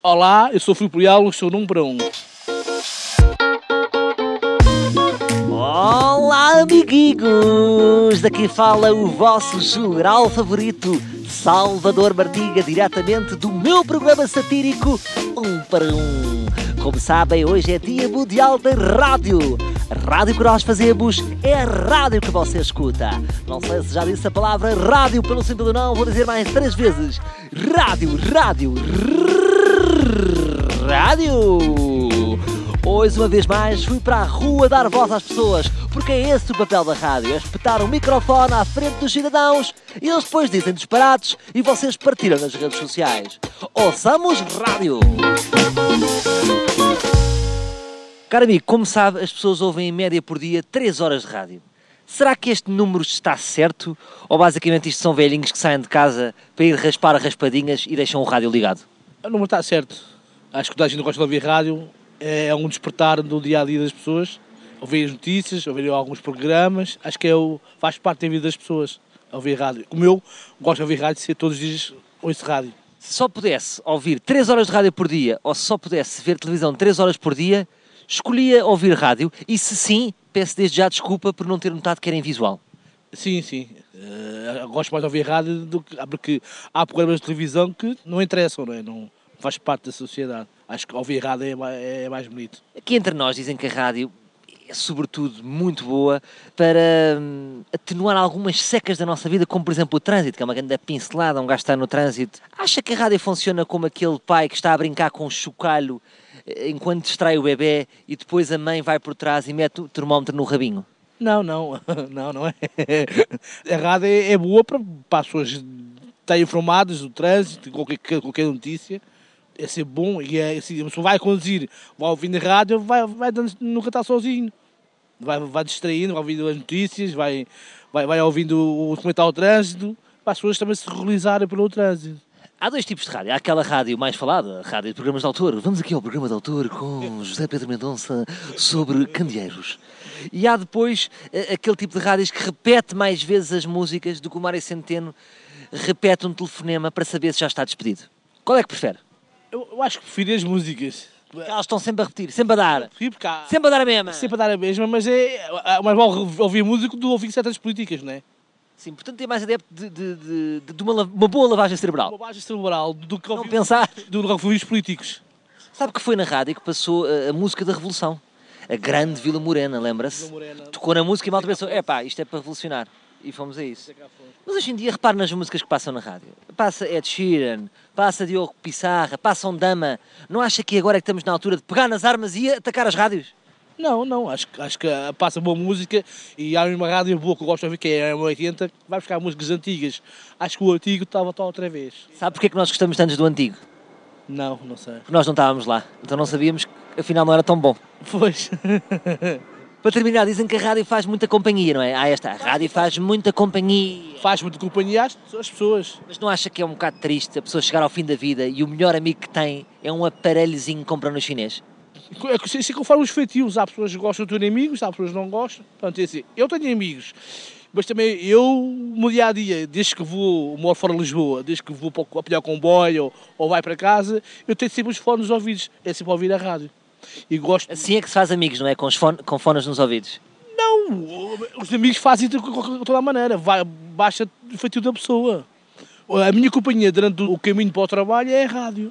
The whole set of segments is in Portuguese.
Olá, eu sou o Filipe Leal, sou número para um. Olá, amiguinhos! Daqui fala o vosso geral favorito, Salvador Martiga, diretamente do meu programa satírico Um para Um. Como sabem, hoje é Dia Mundial da Rádio. A rádio que nós fazemos é a rádio que você escuta. Não sei se já disse a palavra rádio pelo simples ou não, vou dizer mais três vezes. Rádio, rádio, rádio. Hoje, uma vez mais, fui para a rua dar voz às pessoas, porque é esse o papel da rádio, é espetar um microfone à frente dos cidadãos e eles depois dizem disparados e vocês partilham nas redes sociais. Ouçamos rádio! Caro amigo, como sabe, as pessoas ouvem em média por dia 3 horas de rádio. Será que este número está certo? Ou basicamente isto são velhinhos que saem de casa para ir raspar raspadinhas e deixam o rádio ligado? O número está certo. Acho que toda a gente gosta de ouvir rádio. É um despertar do dia a dia das pessoas. Ouvir as notícias, ouvir alguns programas. Acho que é o, faz parte da vida das pessoas. Ouvir rádio. Como eu gosto de ouvir rádio, ser todos os dias ouço rádio. Se só pudesse ouvir 3 horas de rádio por dia ou se só pudesse ver televisão 3 horas por dia, escolhia ouvir rádio e se sim, peço desde já desculpa por não ter notado que era em visual. Sim, sim. Uh, gosto mais de ouvir rádio do que. Porque há programas de televisão que não interessam, não é? Não faz parte da sociedade. Acho que ouvir rádio é é mais bonito. Aqui entre nós dizem que a rádio é sobretudo muito boa para hum, atenuar algumas secas da nossa vida, como por exemplo o trânsito, que é uma grande pincelada, um gajo está no trânsito. Acha que a rádio funciona como aquele pai que está a brincar com um chocalho enquanto distrai o bebê e depois a mãe vai por trás e mete o termómetro no rabinho? Não, não, não, não é. A rádio é, é boa para, para as pessoas estarem informadas do trânsito, qualquer, qualquer notícia. É ser bom e é assim, a vai conduzir, vai ouvindo a rádio, vai, vai dando, nunca está sozinho. Vai, vai distraindo, vai ouvindo as notícias, vai, vai, vai ouvindo o comentário ao trânsito, para as pessoas também se realizarem pelo trânsito. Há dois tipos de rádio. Há aquela rádio mais falada, a rádio de programas de autor. Vamos aqui ao programa de autor com José Pedro Mendonça sobre candeeiros. E há depois eh, aquele tipo de rádios que repete mais vezes as músicas do que o Mário Centeno repete um telefonema para saber se já está despedido. Qual é que prefere? Eu, eu acho que prefiro as músicas. Porque elas estão sempre a repetir, sempre a dar. Há... Sempre a dar a mesma. Sempre a dar a mesma, mas é, é mais vale ouvir música do que ouvir certas políticas, não é? Sim, portanto é mais adepto de, de, de, de uma, uma, boa lavagem cerebral. Uma lavagem cerebral do que ouvir, pensar. do que ouvir os políticos. Sabe que foi na rádio que passou a, a música da Revolução? A grande Vila Morena, lembra-se? Tocou na música e mal pensou, é pá, isto é para revolucionar. E fomos a isso. Mas hoje em dia, repare nas músicas que passam na rádio. Passa Ed Sheeran, passa Diogo Pissarra, passa um Dama. Não acha que agora é que estamos na altura de pegar nas armas e atacar as rádios? Não, não, acho, acho que passa boa música e há uma rádio boa que eu gosto de ouvir, que é a 80, vai buscar músicas antigas. Acho que o antigo estava tal outra vez. Sabe porquê que nós gostamos tanto do antigo? Não, não sei. Porque nós não estávamos lá, então não sabíamos que afinal não era tão bom. Pois. Para terminar, dizem que a rádio faz muita companhia, não é? Ah, esta, a rádio faz muita companhia. Faz muita companhia às pessoas. Mas não acha que é um bocado triste a pessoa chegar ao fim da vida e o melhor amigo que tem é um aparelhozinho que compra no chinês? É assim conforme os feitios. Há pessoas que gostam de ter amigos, há pessoas que não gostam. Portanto, é assim, eu tenho amigos, mas também eu, no dia a dia, desde que vou, moro fora de Lisboa, desde que vou para apanhar comboio ou, ou vai para casa, eu tenho sempre os fones nos ouvidos. É sempre ouvir a rádio. E gosto... Assim é que se faz amigos, não é? Com, os fone, com fones nos ouvidos? Não, os amigos fazem de toda a maneira. Vai, baixa o feitio da pessoa. A minha companhia durante o caminho para o trabalho é a rádio.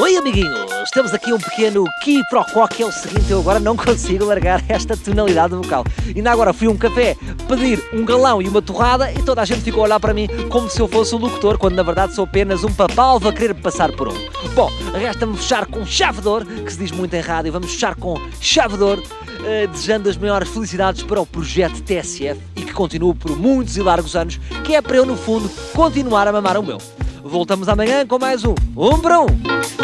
Oi amiguinhos, temos aqui um pequeno quiprocó que é o seguinte, eu agora não consigo largar esta tonalidade vocal. Ainda agora fui a um café pedir um galão e uma torrada e toda a gente ficou a olhar para mim como se eu fosse o locutor, quando na verdade sou apenas um papalva a querer passar por um. Bom, resta-me fechar com chave de que se diz muito em rádio, vamos fechar com chave de uh, desejando as maiores felicidades para o projeto TSF e que continue por muitos e largos anos, que é para eu no fundo continuar a mamar o meu. Voltamos amanhã com mais um Um para Um.